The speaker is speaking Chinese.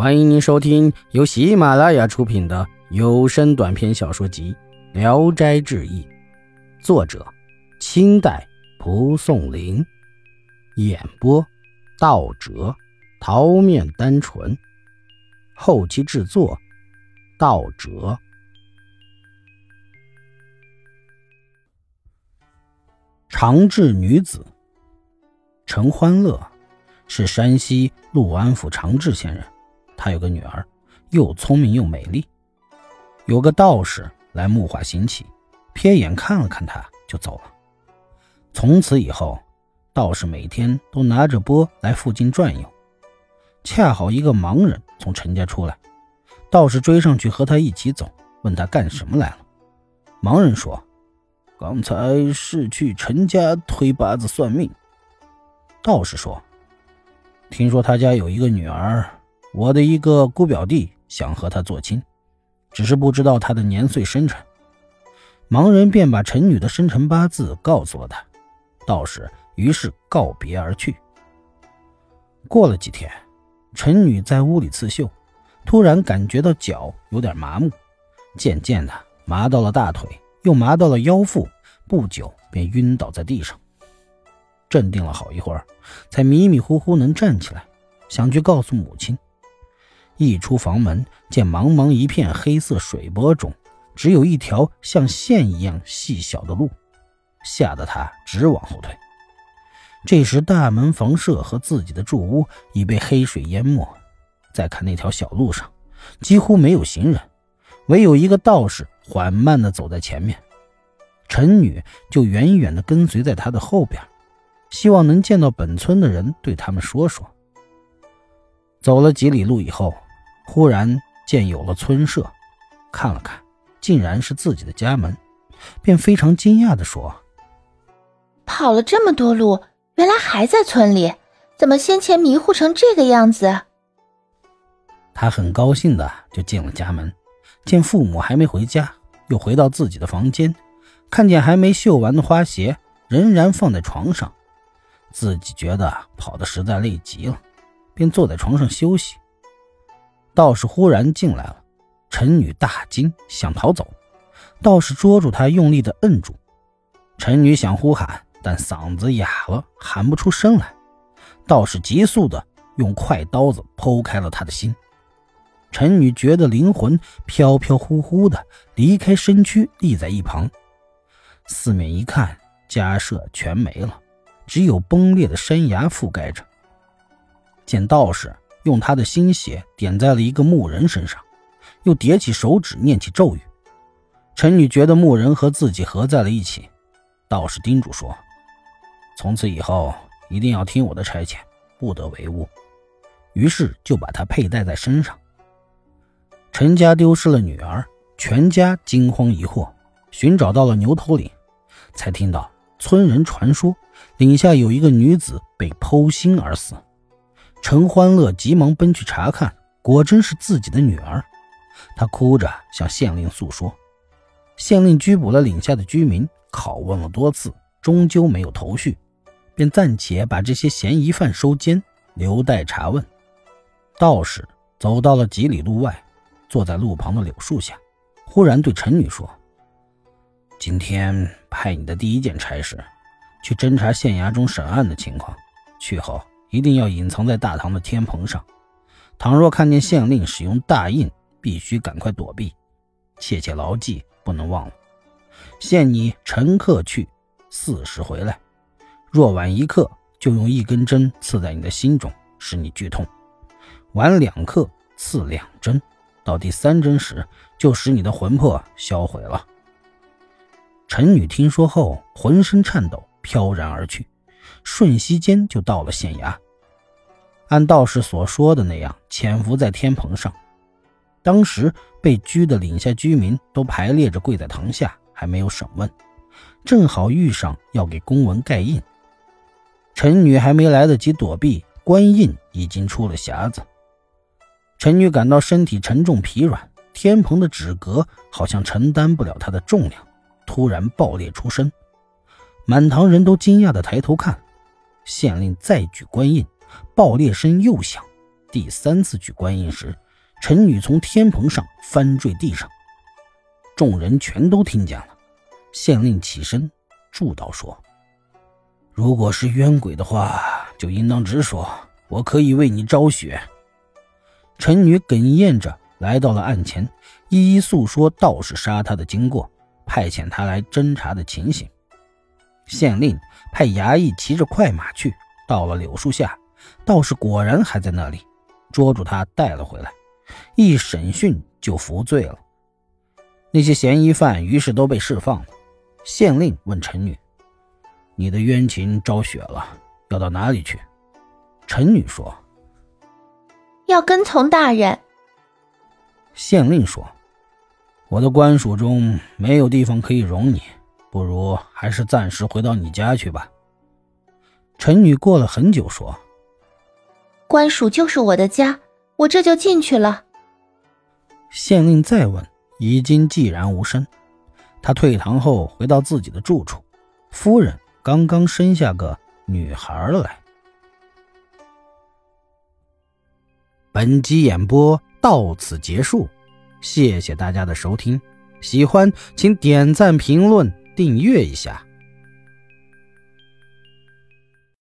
欢迎您收听由喜马拉雅出品的有声短篇小说集《聊斋志异》，作者：清代蒲松龄，演播：道哲、桃面单纯，后期制作：道哲。长治女子陈欢乐是山西潞安府长治县人。他有个女儿，又聪明又美丽。有个道士来木化行乞，瞥眼看了看他，就走了。从此以后，道士每天都拿着钵来附近转悠。恰好一个盲人从陈家出来，道士追上去和他一起走，问他干什么来了。盲人说：“刚才是去陈家推八字算命。”道士说：“听说他家有一个女儿。”我的一个姑表弟想和他做亲，只是不知道他的年岁生辰。盲人便把陈女的生辰八字告诉了他，道士于是告别而去。过了几天，陈女在屋里刺绣，突然感觉到脚有点麻木，渐渐的麻到了大腿，又麻到了腰腹，不久便晕倒在地上。镇定了好一会儿，才迷迷糊糊能站起来，想去告诉母亲。一出房门，见茫茫一片黑色水波中，只有一条像线一样细小的路，吓得他直往后退。这时，大门房舍和自己的住屋已被黑水淹没。再看那条小路上，几乎没有行人，唯有一个道士缓慢地走在前面。陈女就远远地跟随在他的后边，希望能见到本村的人，对他们说说。走了几里路以后。忽然见有了村舍，看了看，竟然是自己的家门，便非常惊讶地说：“跑了这么多路，原来还在村里，怎么先前迷糊成这个样子？”他很高兴的就进了家门，见父母还没回家，又回到自己的房间，看见还没绣完的花鞋仍然放在床上，自己觉得跑得实在累极了，便坐在床上休息。道士忽然进来了，陈女大惊，想逃走，道士捉住她，用力的摁住。陈女想呼喊，但嗓子哑了，喊不出声来。道士急速的用快刀子剖开了她的心。陈女觉得灵魂飘飘忽忽的离开身躯，立在一旁。四面一看，家舍全没了，只有崩裂的山崖覆盖着。见道士。用他的心血点在了一个木人身上，又叠起手指念起咒语。陈女觉得木人和自己合在了一起，道士叮嘱说：“从此以后一定要听我的差遣，不得为误。”于是就把他佩戴在身上。陈家丢失了女儿，全家惊慌疑惑，寻找到了牛头岭，才听到村人传说，岭下有一个女子被剖心而死。陈欢乐急忙奔去查看，果真是自己的女儿。他哭着向县令诉说，县令拘捕了岭下的居民，拷问了多次，终究没有头绪，便暂且把这些嫌疑犯收监，留待查问。道士走到了几里路外，坐在路旁的柳树下，忽然对陈女说：“今天派你的第一件差事，去侦查县衙中审案的情况，去后。”一定要隐藏在大堂的天棚上。倘若看见县令使用大印，必须赶快躲避。切切牢记，不能忘了。限你晨刻去，巳时回来。若晚一刻，就用一根针刺在你的心中，使你剧痛；晚两刻，刺两针，到第三针时，就使你的魂魄销毁了。陈女听说后，浑身颤抖，飘然而去。瞬息间就到了县衙，按道士所说的那样潜伏在天棚上。当时被拘的岭下居民都排列着跪在堂下，还没有审问，正好遇上要给公文盖印。陈女还没来得及躲避，官印已经出了匣子。陈女感到身体沉重疲软，天棚的纸格好像承担不了她的重量，突然爆裂出声。满堂人都惊讶地抬头看。县令再举官印，爆裂声又响，第三次举官印时，陈女从天棚上翻坠地上，众人全都听见了。县令起身祝祷说：“如果是冤鬼的话，就应当直说，我可以为你昭雪。”陈女哽咽着来到了案前，一一诉说道士杀她的经过，派遣他来侦查的情形。县令派衙役骑着快马去，到了柳树下，道士果然还在那里，捉住他带了回来，一审讯就服罪了。那些嫌疑犯于是都被释放了。县令问陈女：“你的冤情昭雪了，要到哪里去？”陈女说：“要跟从大人。”县令说：“我的官署中没有地方可以容你。”不如还是暂时回到你家去吧。陈女过了很久说：“官署就是我的家，我这就进去了。”县令再问，已经寂然无声。他退堂后回到自己的住处，夫人刚刚生下个女孩来。本集演播到此结束，谢谢大家的收听。喜欢请点赞评论。订阅一下。